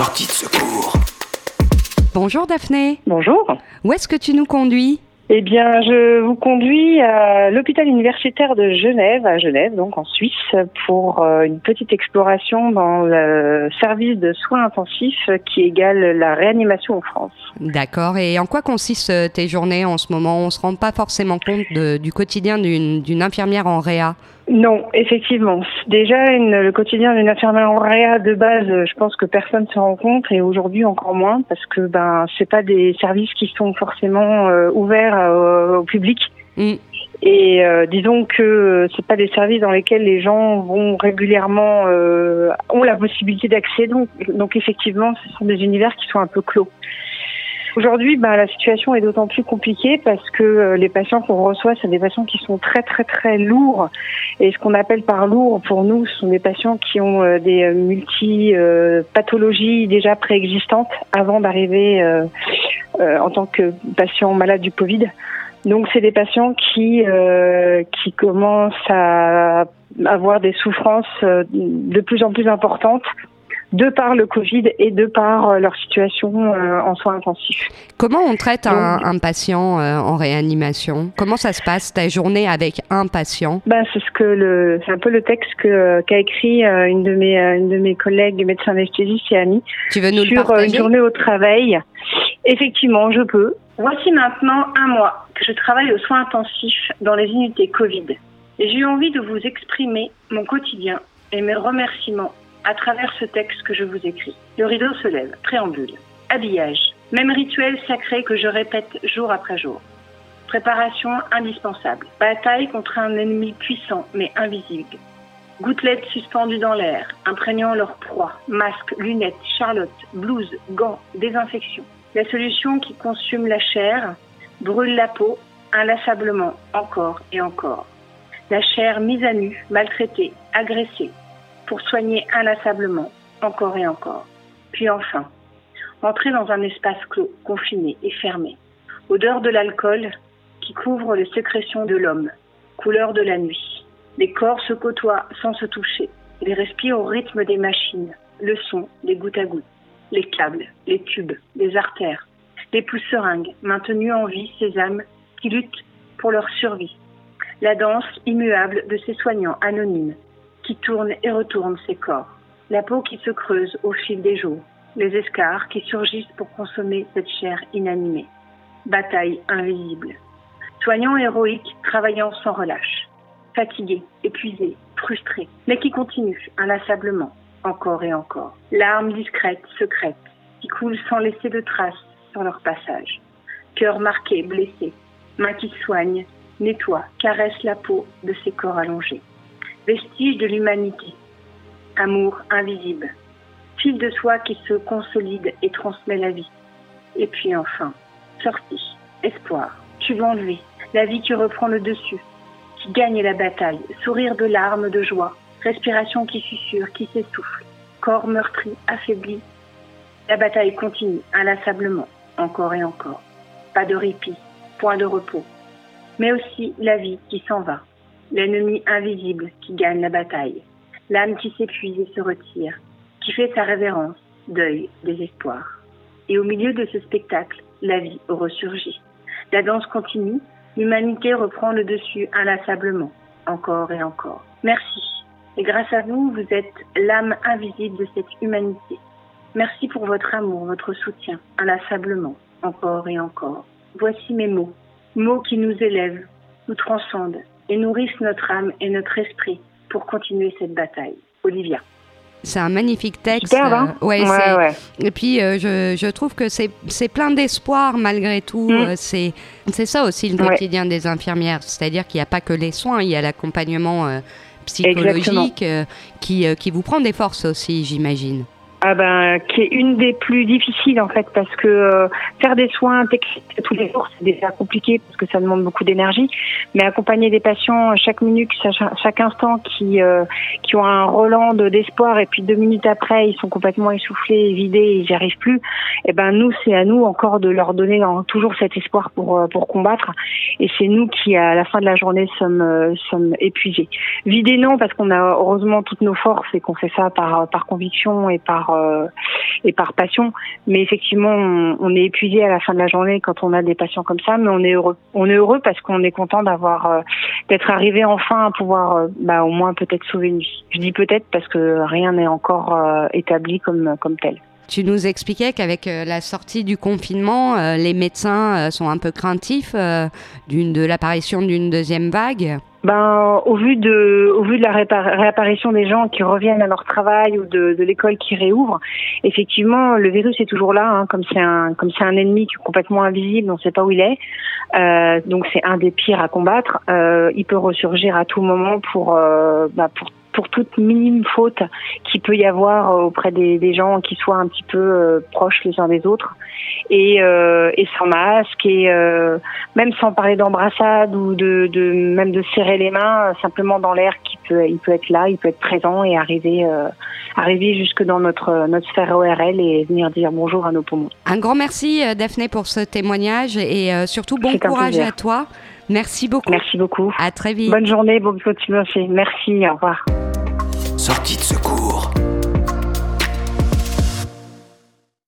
Sortie de secours. Bonjour Daphné. Bonjour. Où est-ce que tu nous conduis? Eh bien, je vous conduis à l'hôpital universitaire de Genève, à Genève, donc en Suisse, pour euh, une petite exploration dans le service de soins intensifs qui égale la réanimation en France. D'accord. Et en quoi consistent tes journées en ce moment? On ne se rend pas forcément compte de- du quotidien d'une infirmière en réa. Non, effectivement. Déjà, une- le quotidien d'une infirmière en réa de base, je pense que personne se rend compte et aujourd'hui encore moins parce que ben c'est pas des services qui sont forcément euh, ouverts euh, au public. Mm. Et euh, disons que c'est pas des services dans lesquels les gens vont régulièrement euh, ont la possibilité d'accéder. Donc, donc effectivement, ce sont des univers qui sont un peu clos. Aujourd'hui, ben, la situation est d'autant plus compliquée parce que euh, les patients qu'on reçoit, c'est des patients qui sont très très très lourds. Et ce qu'on appelle par lourd pour nous, ce sont des patients qui ont euh, des euh, multi-pathologies déjà préexistantes avant d'arriver en tant que patient malade du Covid. Donc c'est des patients qui euh, qui commencent à avoir des souffrances de plus en plus importantes de par le Covid et de par euh, leur situation euh, en soins intensifs. Comment on traite un, un patient euh, en réanimation? Comment ça se passe ta journée avec un patient? Ben, c'est ce que le, c'est un peu le texte que qu'a écrit une de mes une de mes collègues médecins anesthésistes et amis Tu veux nous le sur une journée au travail. Effectivement, je peux. Voici maintenant un mois que je travaille aux soins intensifs dans les unités Covid. Et j'ai eu envie de vous exprimer mon quotidien et mes remerciements à travers ce texte que je vous écris. Le rideau se lève, préambule, habillage, même rituel sacré que je répète jour après jour. Préparation indispensable. Bataille contre un ennemi puissant mais invisible. Gouttelettes suspendues dans l'air, imprégnant leur proie. Masques, lunettes, charlotte, blouse, gants, désinfection. La solution qui consume la chair, brûle la peau, inlassablement, encore et encore. La chair mise à nu, maltraitée, agressée, pour soigner inlassablement, encore et encore. Puis enfin, entrer dans un espace clos, confiné et fermé. Odeur de l'alcool qui couvre les sécrétions de l'homme. Couleur de la nuit. Les corps se côtoient sans se toucher. Ils respirent au rythme des machines. Le son, les gouttes à gouttes. Les câbles, les tubes, les artères. Les pousseringues, maintenues en vie ces âmes qui luttent pour leur survie. La danse immuable de ces soignants anonymes qui tournent et retournent ces corps. La peau qui se creuse au fil des jours. Les escarres qui surgissent pour consommer cette chair inanimée. Bataille invisible. Soignants héroïques travaillant sans relâche. Fatigués, épuisés, frustrés, mais qui continuent inlassablement, encore et encore. Larmes discrètes, secrètes, qui coulent sans laisser de traces sur leur passage. Cœurs marqués, blessés, mains qui soignent, nettoient, caressent la peau de ces corps allongés. Vestiges de l'humanité. Amour invisible. Fil de soie qui se consolide et transmet la vie. Et puis enfin, sortie, espoir, tube enlevé, la vie qui reprend le dessus, qui gagne la bataille, sourire de larmes de joie, respiration qui susurre, qui s'essouffle, corps meurtri, affaibli. La bataille continue inlassablement, encore et encore. Pas de répit, point de repos, mais aussi la vie qui s'en va, l'ennemi invisible qui gagne la bataille, l'âme qui s'épuise et se retire, qui fait sa révérence, deuil, désespoir. Et au milieu de ce spectacle, la vie ressurgit. La danse continue, l'humanité reprend le dessus inlassablement, encore et encore. Merci. Et grâce à vous, vous êtes l'âme invisible de cette humanité. Merci pour votre amour, votre soutien, inlassablement, encore et encore. Voici mes mots, mots qui nous élèvent, nous transcendent et nourrissent notre âme et notre esprit pour continuer cette bataille. Olivia. C'est un magnifique texte. Superbe, hein euh, ouais, Ouais. Et puis, euh, je, je trouve que c'est plein d'espoir malgré tout. Mm. Euh, C'est ça aussi le quotidien des infirmières. C'est-à-dire qu'il n'y a pas que les soins, il y a l'accompagnement euh, psychologique qui, qui vous prend des forces aussi, j'imagine. Ah ben, qui est une des plus difficiles en fait, parce que euh, faire des soins techniques tous les jours, c'est déjà compliqué parce que ça demande beaucoup d'énergie. Mais accompagner des patients chaque minute, chaque, instant, qui euh, qui ont un relan de- d'espoir et puis deux minutes après, ils sont complètement essoufflés, vidés, ils n'y arrivent plus. Et ben nous, c'est à nous encore de leur donner euh, toujours cet espoir pour euh, pour combattre. Et c'est nous qui, à la fin de la journée, sommes euh, sommes épuisés. Vidés non, parce qu'on a heureusement toutes nos forces et qu'on fait ça par par conviction et par euh, et par passion. Mais effectivement, on, est épuisé à la fin de la journée quand on a des patients comme ça, mais on est heureux. On est heureux parce qu'on est content d'avoir euh, d'être arrivé enfin à pouvoir, euh, bah, au moins peut-être sauver une vie. Je dis peut-être parce que rien n'est encore établi comme tel. Tu nous expliquais qu'avec la sortie du confinement, les médecins sont un peu craintifs de l'apparition d'une deuxième vague. Ben, au vu de, au vu de la réapparition des gens qui reviennent à leur travail ou de, l'école qui réouvre, effectivement, le virus est toujours là, hein, comme c'est un, comme c'est un ennemi complètement invisible, on ne sait pas où il est. Euh, donc c'est un des pires à combattre. Euh, il peut ressurgir à tout moment pour, euh, bah, pour pour toute minime faute qu'il peut y avoir auprès des, des, gens qui soient un petit peu euh, proches les uns des autres et, euh, et sans masque et euh, même sans parler d'embrassade ou de, de, même de serrer les mains simplement dans l'air qui peut il peut être là il peut être présent et arriver arriver jusque dans notre notre sphère ORL et venir dire bonjour à nos poumons. Un grand merci Daphné pour ce témoignage et surtout bon courage à toi. Merci beaucoup. Merci beaucoup. À très vite. Bonne journée, bonne continuation. Merci, au revoir. Sortie de secours.